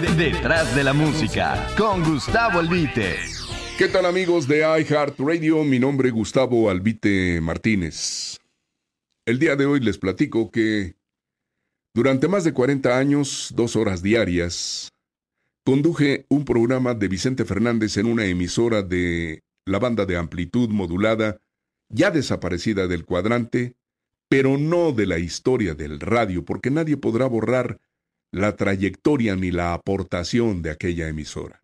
Detrás de la música, con Gustavo Albite. ¿Qué tal amigos de iHeartRadio? Mi nombre es Gustavo Albite Martínez. El día de hoy les platico que durante más de 40 años, dos horas diarias, conduje un programa de Vicente Fernández en una emisora de la banda de amplitud modulada, ya desaparecida del cuadrante, pero no de la historia del radio, porque nadie podrá borrar la trayectoria ni la aportación de aquella emisora.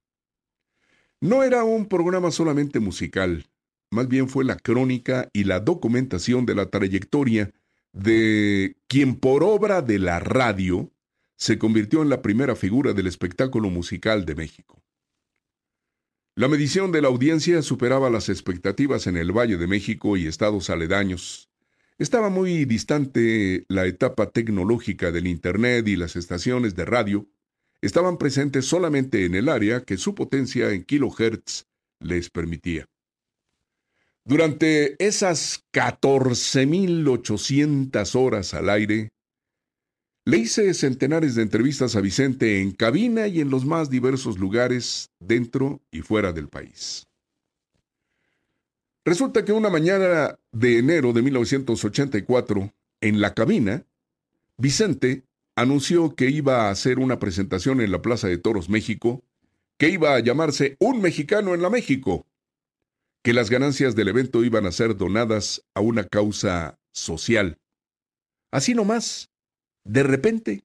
No era un programa solamente musical, más bien fue la crónica y la documentación de la trayectoria de quien por obra de la radio se convirtió en la primera figura del espectáculo musical de México. La medición de la audiencia superaba las expectativas en el Valle de México y estados aledaños. Estaba muy distante la etapa tecnológica del Internet y las estaciones de radio estaban presentes solamente en el área que su potencia en kilohertz les permitía. Durante esas 14.800 horas al aire, le hice centenares de entrevistas a Vicente en cabina y en los más diversos lugares dentro y fuera del país. Resulta que una mañana de enero de 1984, en la cabina, Vicente anunció que iba a hacer una presentación en la Plaza de Toros México, que iba a llamarse Un Mexicano en la México, que las ganancias del evento iban a ser donadas a una causa social. Así nomás, de repente.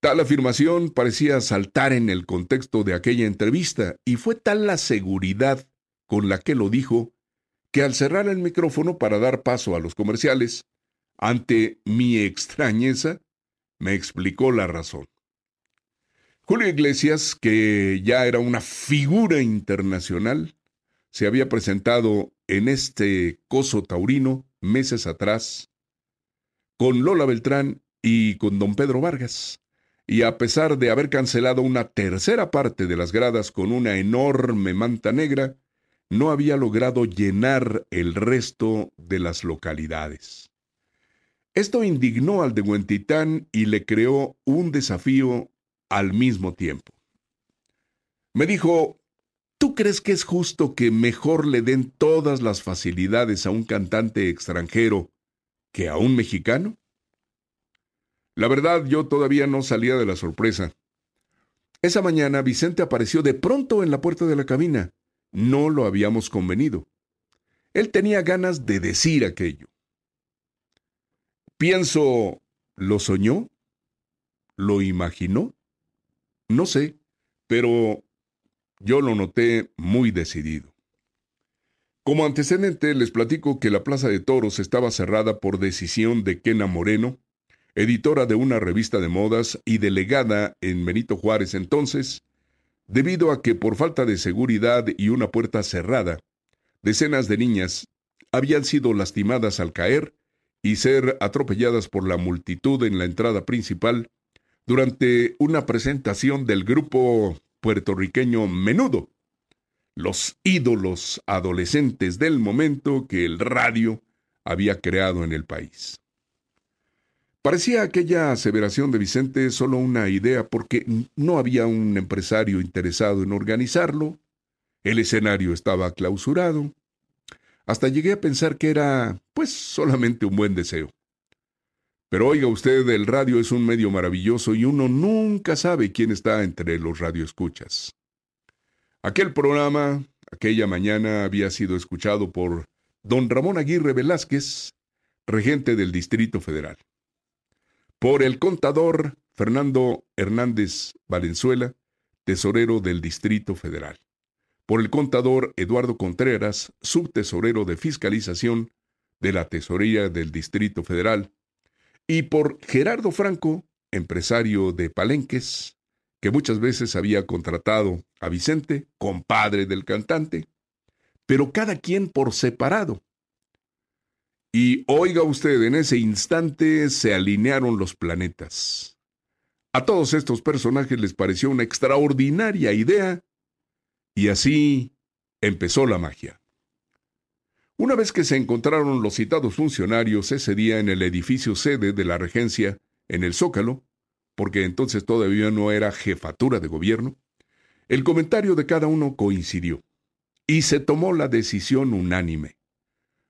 Tal afirmación parecía saltar en el contexto de aquella entrevista y fue tal la seguridad con la que lo dijo que al cerrar el micrófono para dar paso a los comerciales, ante mi extrañeza, me explicó la razón. Julio Iglesias, que ya era una figura internacional, se había presentado en este coso taurino meses atrás con Lola Beltrán y con don Pedro Vargas. Y a pesar de haber cancelado una tercera parte de las gradas con una enorme manta negra, no había logrado llenar el resto de las localidades. Esto indignó al de Huentitán y le creó un desafío al mismo tiempo. Me dijo, ¿Tú crees que es justo que mejor le den todas las facilidades a un cantante extranjero que a un mexicano? La verdad, yo todavía no salía de la sorpresa. Esa mañana Vicente apareció de pronto en la puerta de la cabina. No lo habíamos convenido. Él tenía ganas de decir aquello. Pienso, ¿lo soñó? ¿Lo imaginó? No sé, pero yo lo noté muy decidido. Como antecedente, les platico que la Plaza de Toros estaba cerrada por decisión de Kena Moreno, editora de una revista de modas y delegada en Benito Juárez entonces, debido a que por falta de seguridad y una puerta cerrada, decenas de niñas habían sido lastimadas al caer y ser atropelladas por la multitud en la entrada principal durante una presentación del grupo puertorriqueño Menudo, los ídolos adolescentes del momento que el radio había creado en el país. Parecía aquella aseveración de Vicente solo una idea porque no había un empresario interesado en organizarlo, el escenario estaba clausurado, hasta llegué a pensar que era, pues, solamente un buen deseo. Pero oiga usted, el radio es un medio maravilloso y uno nunca sabe quién está entre los radioescuchas. Aquel programa, aquella mañana, había sido escuchado por don Ramón Aguirre Velázquez, regente del Distrito Federal, por el contador Fernando Hernández Valenzuela, tesorero del Distrito Federal, por el contador Eduardo Contreras, subtesorero de fiscalización de la Tesorería del Distrito Federal, y por Gerardo Franco, empresario de Palenques, que muchas veces había contratado a Vicente, compadre del cantante, pero cada quien por separado. Y oiga usted, en ese instante se alinearon los planetas. A todos estos personajes les pareció una extraordinaria idea y así empezó la magia. Una vez que se encontraron los citados funcionarios ese día en el edificio sede de la regencia, en el Zócalo, porque entonces todavía no era jefatura de gobierno, el comentario de cada uno coincidió y se tomó la decisión unánime.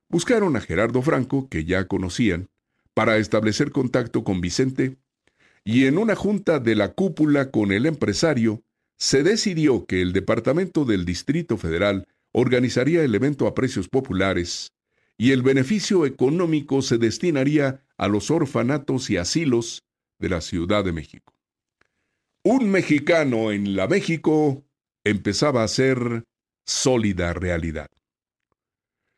Buscaron a Gerardo Franco, que ya conocían, para establecer contacto con Vicente, y en una junta de la cúpula con el empresario, se decidió que el Departamento del Distrito Federal organizaría el evento a precios populares y el beneficio económico se destinaría a los orfanatos y asilos de la Ciudad de México. Un mexicano en la México empezaba a ser sólida realidad.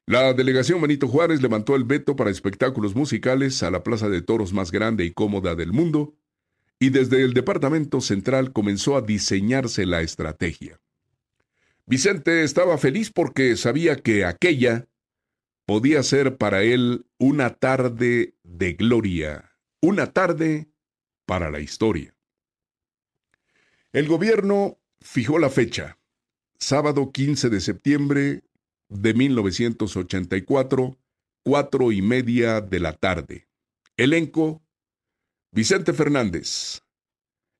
La delegación Benito Juárez levantó el veto para espectáculos musicales a la plaza de toros más grande y cómoda del mundo, y desde el Departamento Central comenzó a diseñarse la estrategia. Vicente estaba feliz porque sabía que aquella podía ser para él una tarde de gloria, una tarde para la historia. El gobierno fijó la fecha, sábado 15 de septiembre de 1984, cuatro y media de la tarde. Elenco, Vicente Fernández.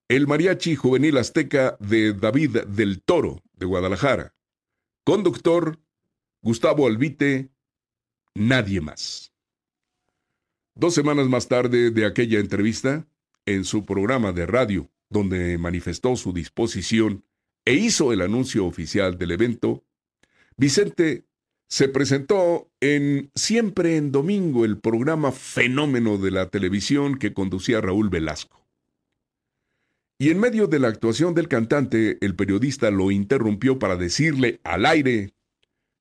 El mariachi juvenil azteca de David del Toro, de Guadalajara. Conductor, Gustavo Albite, nadie más. Dos semanas más tarde de aquella entrevista, en su programa de radio, donde manifestó su disposición e hizo el anuncio oficial del evento, Vicente se presentó en Siempre en Domingo, el programa fenómeno de la televisión que conducía Raúl Velasco. Y en medio de la actuación del cantante, el periodista lo interrumpió para decirle al aire,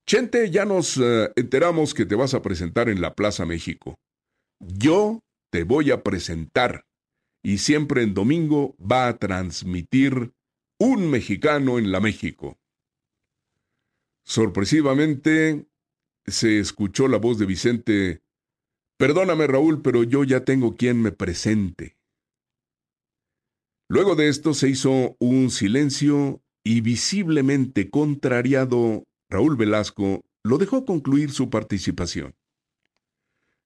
Chente, ya nos eh, enteramos que te vas a presentar en la Plaza México. Yo te voy a presentar. Y siempre en domingo va a transmitir un mexicano en la México. Sorpresivamente, se escuchó la voz de Vicente. Perdóname, Raúl, pero yo ya tengo quien me presente. Luego de esto se hizo un silencio y visiblemente contrariado, Raúl Velasco lo dejó concluir su participación.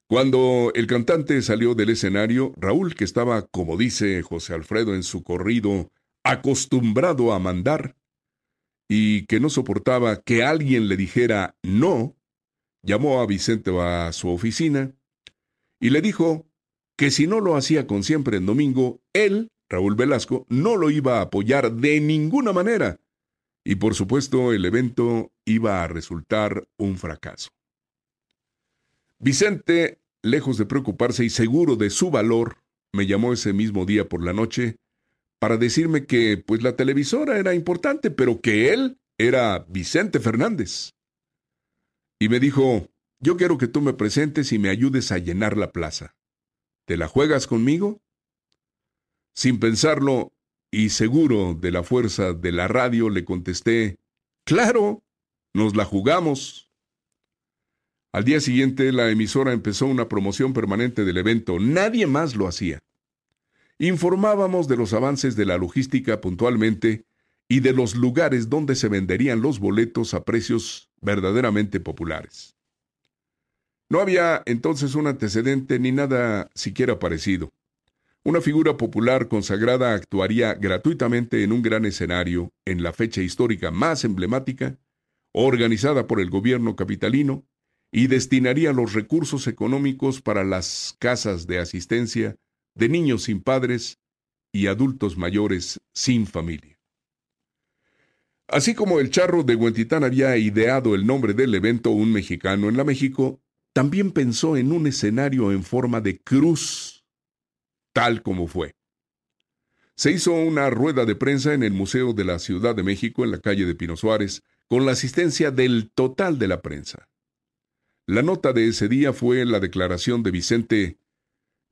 Cuando el cantante salió del escenario, Raúl, que estaba, como dice José Alfredo en su corrido, acostumbrado a mandar, y que no soportaba que alguien le dijera no, llamó a Vicente a su oficina y le dijo que si no lo hacía con siempre en domingo, él, Raúl Velasco, no lo iba a apoyar de ninguna manera. Y por supuesto el evento iba a resultar un fracaso. Vicente, lejos de preocuparse y seguro de su valor, me llamó ese mismo día por la noche para decirme que pues la televisora era importante, pero que él era Vicente Fernández. Y me dijo, yo quiero que tú me presentes y me ayudes a llenar la plaza. ¿Te la juegas conmigo? Sin pensarlo, y seguro de la fuerza de la radio, le contesté, Claro, nos la jugamos. Al día siguiente, la emisora empezó una promoción permanente del evento. Nadie más lo hacía informábamos de los avances de la logística puntualmente y de los lugares donde se venderían los boletos a precios verdaderamente populares. No había entonces un antecedente ni nada siquiera parecido. Una figura popular consagrada actuaría gratuitamente en un gran escenario en la fecha histórica más emblemática, organizada por el gobierno capitalino, y destinaría los recursos económicos para las casas de asistencia de niños sin padres y adultos mayores sin familia. Así como el charro de Huentitán había ideado el nombre del evento Un mexicano en la México, también pensó en un escenario en forma de cruz, tal como fue. Se hizo una rueda de prensa en el Museo de la Ciudad de México en la calle de Pino Suárez, con la asistencia del total de la prensa. La nota de ese día fue la declaración de Vicente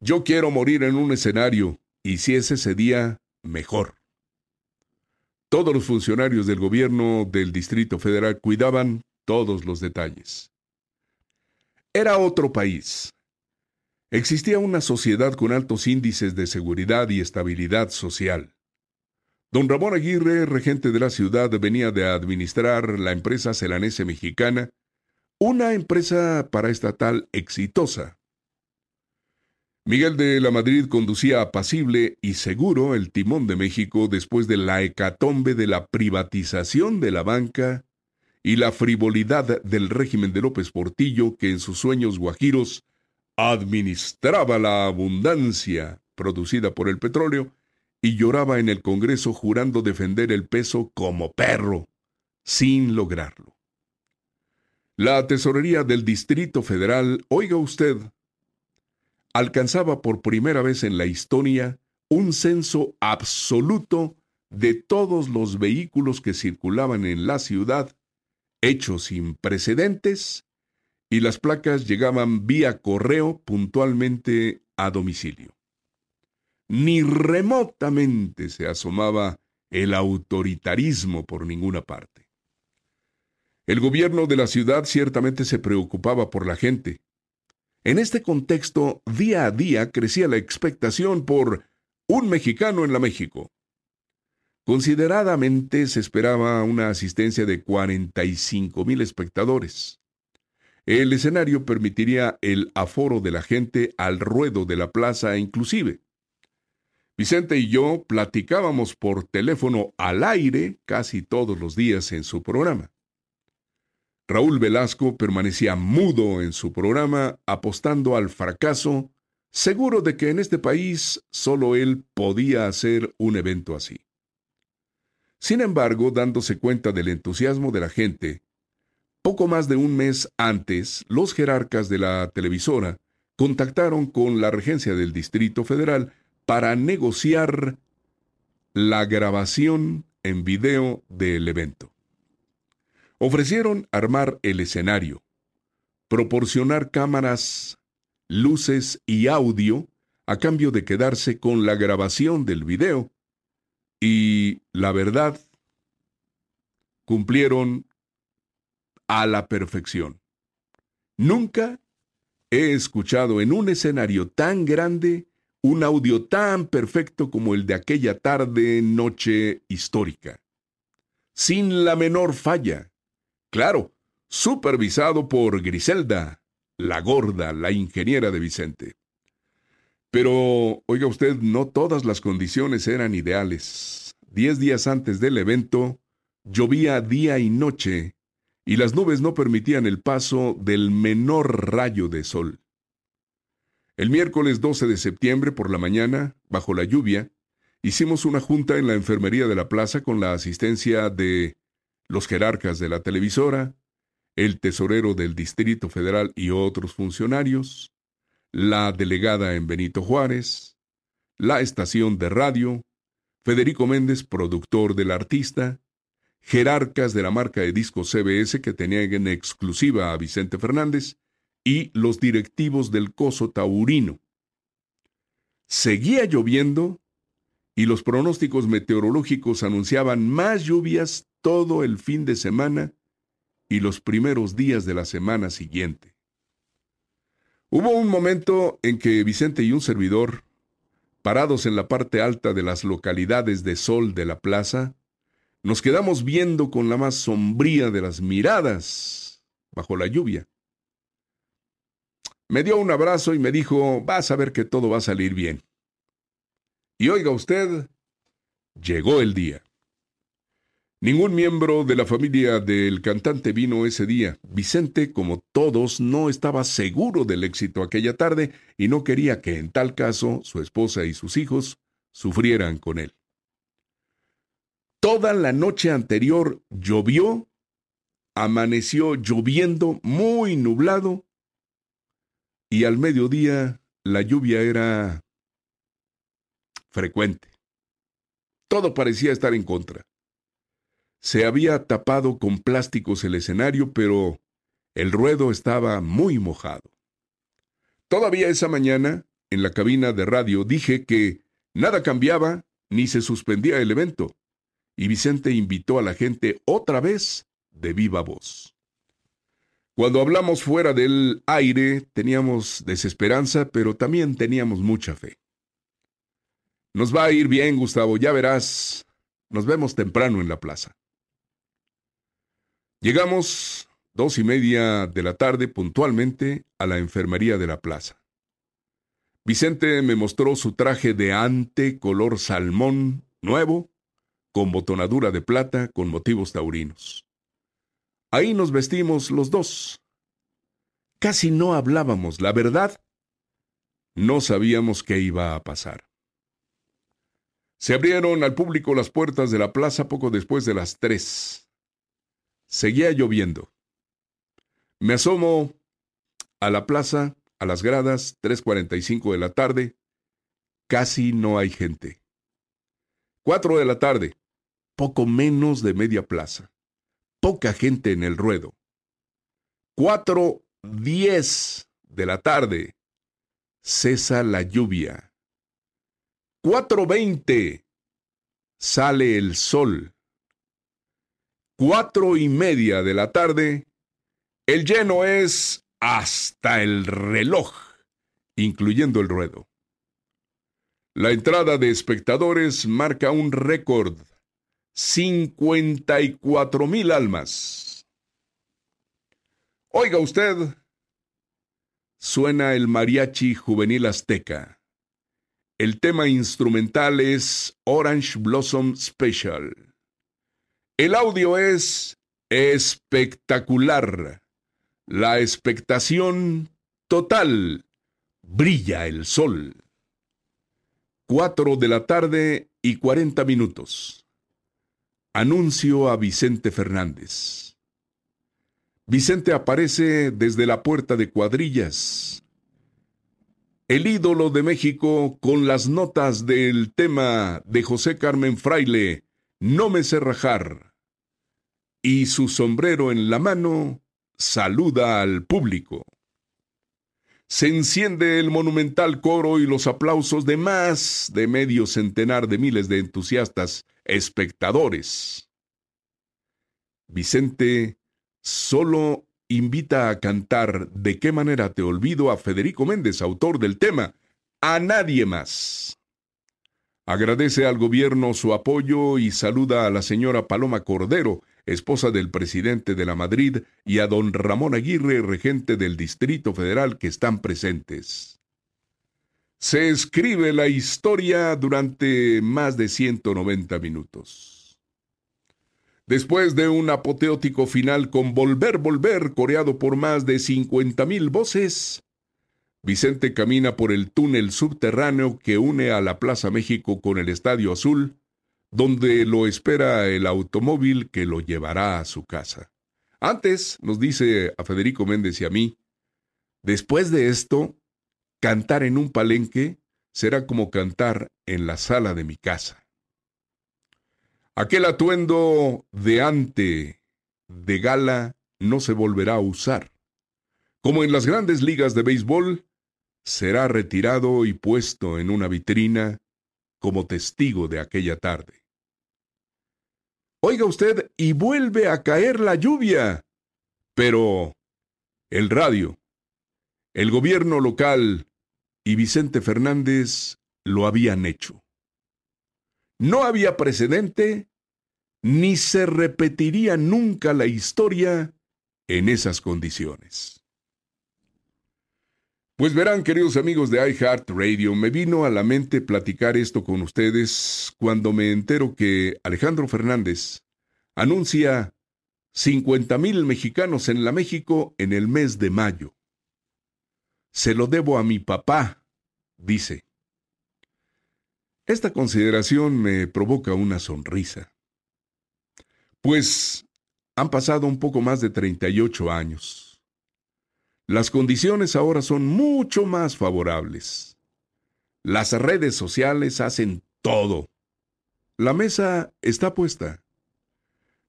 yo quiero morir en un escenario, y si es ese día, mejor. Todos los funcionarios del gobierno del Distrito Federal cuidaban todos los detalles. Era otro país. Existía una sociedad con altos índices de seguridad y estabilidad social. Don Ramón Aguirre, regente de la ciudad, venía de administrar la empresa celanese mexicana, una empresa paraestatal exitosa Miguel de la Madrid conducía apacible y seguro el timón de México después de la hecatombe de la privatización de la banca y la frivolidad del régimen de López Portillo que en sus sueños guajiros administraba la abundancia producida por el petróleo y lloraba en el Congreso jurando defender el peso como perro, sin lograrlo. La tesorería del Distrito Federal, oiga usted, alcanzaba por primera vez en la historia un censo absoluto de todos los vehículos que circulaban en la ciudad, hecho sin precedentes, y las placas llegaban vía correo puntualmente a domicilio. Ni remotamente se asomaba el autoritarismo por ninguna parte. El gobierno de la ciudad ciertamente se preocupaba por la gente, en este contexto, día a día crecía la expectación por un mexicano en la México. Consideradamente se esperaba una asistencia de 45 mil espectadores. El escenario permitiría el aforo de la gente al ruedo de la plaza inclusive. Vicente y yo platicábamos por teléfono al aire casi todos los días en su programa. Raúl Velasco permanecía mudo en su programa, apostando al fracaso, seguro de que en este país solo él podía hacer un evento así. Sin embargo, dándose cuenta del entusiasmo de la gente, poco más de un mes antes, los jerarcas de la televisora contactaron con la regencia del Distrito Federal para negociar la grabación en video del evento. Ofrecieron armar el escenario, proporcionar cámaras, luces y audio a cambio de quedarse con la grabación del video. Y la verdad, cumplieron a la perfección. Nunca he escuchado en un escenario tan grande un audio tan perfecto como el de aquella tarde noche histórica. Sin la menor falla. Claro, supervisado por Griselda, la gorda, la ingeniera de Vicente. Pero, oiga usted, no todas las condiciones eran ideales. Diez días antes del evento, llovía día y noche, y las nubes no permitían el paso del menor rayo de sol. El miércoles 12 de septiembre por la mañana, bajo la lluvia, hicimos una junta en la enfermería de la plaza con la asistencia de los jerarcas de la televisora, el tesorero del Distrito Federal y otros funcionarios, la delegada en Benito Juárez, la estación de radio, Federico Méndez, productor del artista, jerarcas de la marca de discos CBS que tenían en exclusiva a Vicente Fernández y los directivos del Coso Taurino. Seguía lloviendo y los pronósticos meteorológicos anunciaban más lluvias todo el fin de semana y los primeros días de la semana siguiente. Hubo un momento en que Vicente y un servidor, parados en la parte alta de las localidades de sol de la plaza, nos quedamos viendo con la más sombría de las miradas bajo la lluvia. Me dio un abrazo y me dijo, vas a ver que todo va a salir bien. Y oiga usted, llegó el día. Ningún miembro de la familia del cantante vino ese día. Vicente, como todos, no estaba seguro del éxito aquella tarde y no quería que en tal caso su esposa y sus hijos sufrieran con él. Toda la noche anterior llovió, amaneció lloviendo, muy nublado, y al mediodía la lluvia era frecuente. Todo parecía estar en contra. Se había tapado con plásticos el escenario, pero el ruedo estaba muy mojado. Todavía esa mañana, en la cabina de radio, dije que nada cambiaba ni se suspendía el evento, y Vicente invitó a la gente otra vez de viva voz. Cuando hablamos fuera del aire teníamos desesperanza, pero también teníamos mucha fe. Nos va a ir bien, Gustavo, ya verás. Nos vemos temprano en la plaza. Llegamos dos y media de la tarde puntualmente a la enfermería de la plaza. Vicente me mostró su traje de ante color salmón nuevo, con botonadura de plata con motivos taurinos. Ahí nos vestimos los dos. Casi no hablábamos, la verdad. No sabíamos qué iba a pasar. Se abrieron al público las puertas de la plaza poco después de las tres. Seguía lloviendo. Me asomo a la plaza, a las gradas, 3.45 de la tarde. Casi no hay gente. Cuatro de la tarde, poco menos de media plaza. Poca gente en el ruedo. Cuatro diez de la tarde, cesa la lluvia. Cuatro veinte, sale el sol. Cuatro y media de la tarde, el lleno es hasta el reloj, incluyendo el ruedo. La entrada de espectadores marca un récord. 54 mil almas. Oiga usted, suena el mariachi juvenil azteca. El tema instrumental es Orange Blossom Special. El audio es espectacular. La expectación total. Brilla el sol. Cuatro de la tarde y cuarenta minutos. Anuncio a Vicente Fernández. Vicente aparece desde la puerta de cuadrillas. El ídolo de México con las notas del tema de José Carmen Fraile, No me sé rajar. Y su sombrero en la mano saluda al público. Se enciende el monumental coro y los aplausos de más de medio centenar de miles de entusiastas espectadores. Vicente solo invita a cantar De qué manera te olvido a Federico Méndez, autor del tema, a nadie más. Agradece al gobierno su apoyo y saluda a la señora Paloma Cordero, esposa del presidente de la Madrid, y a don Ramón Aguirre, regente del Distrito Federal, que están presentes. Se escribe la historia durante más de 190 minutos. Después de un apoteótico final con Volver, Volver, coreado por más de 50.000 voces, Vicente camina por el túnel subterráneo que une a la Plaza México con el Estadio Azul, donde lo espera el automóvil que lo llevará a su casa. Antes, nos dice a Federico Méndez y a mí, después de esto, cantar en un palenque será como cantar en la sala de mi casa. Aquel atuendo de ante, de gala, no se volverá a usar. Como en las grandes ligas de béisbol, será retirado y puesto en una vitrina como testigo de aquella tarde. Oiga usted, y vuelve a caer la lluvia. Pero el radio, el gobierno local y Vicente Fernández lo habían hecho. No había precedente, ni se repetiría nunca la historia en esas condiciones. Pues verán, queridos amigos de iHeartRadio, me vino a la mente platicar esto con ustedes cuando me entero que Alejandro Fernández anuncia 50 mil mexicanos en la México en el mes de mayo. Se lo debo a mi papá, dice. Esta consideración me provoca una sonrisa. Pues han pasado un poco más de 38 años. Las condiciones ahora son mucho más favorables. Las redes sociales hacen todo. La mesa está puesta.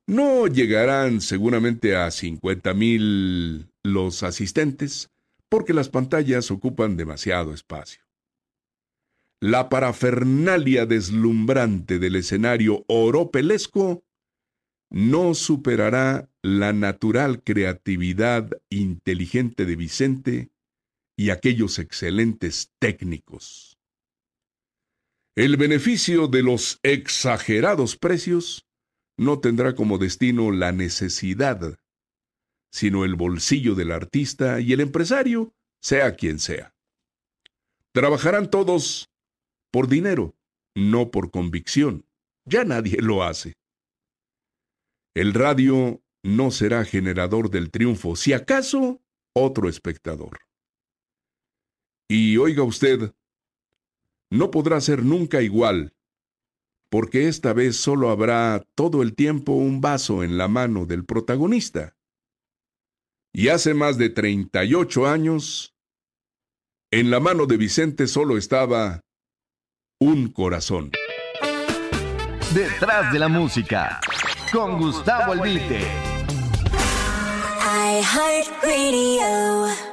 No llegarán seguramente a 50 mil los asistentes, porque las pantallas ocupan demasiado espacio. La parafernalia deslumbrante del escenario oropelesco no superará la natural creatividad inteligente de Vicente y aquellos excelentes técnicos. El beneficio de los exagerados precios no tendrá como destino la necesidad, sino el bolsillo del artista y el empresario, sea quien sea. Trabajarán todos por dinero, no por convicción. Ya nadie lo hace. El radio no será generador del triunfo, si acaso otro espectador. Y oiga usted, no podrá ser nunca igual, porque esta vez solo habrá todo el tiempo un vaso en la mano del protagonista. Y hace más de 38 años, en la mano de Vicente solo estaba un corazón. Detrás de la música, con Gustavo Albite. iHeartRadio.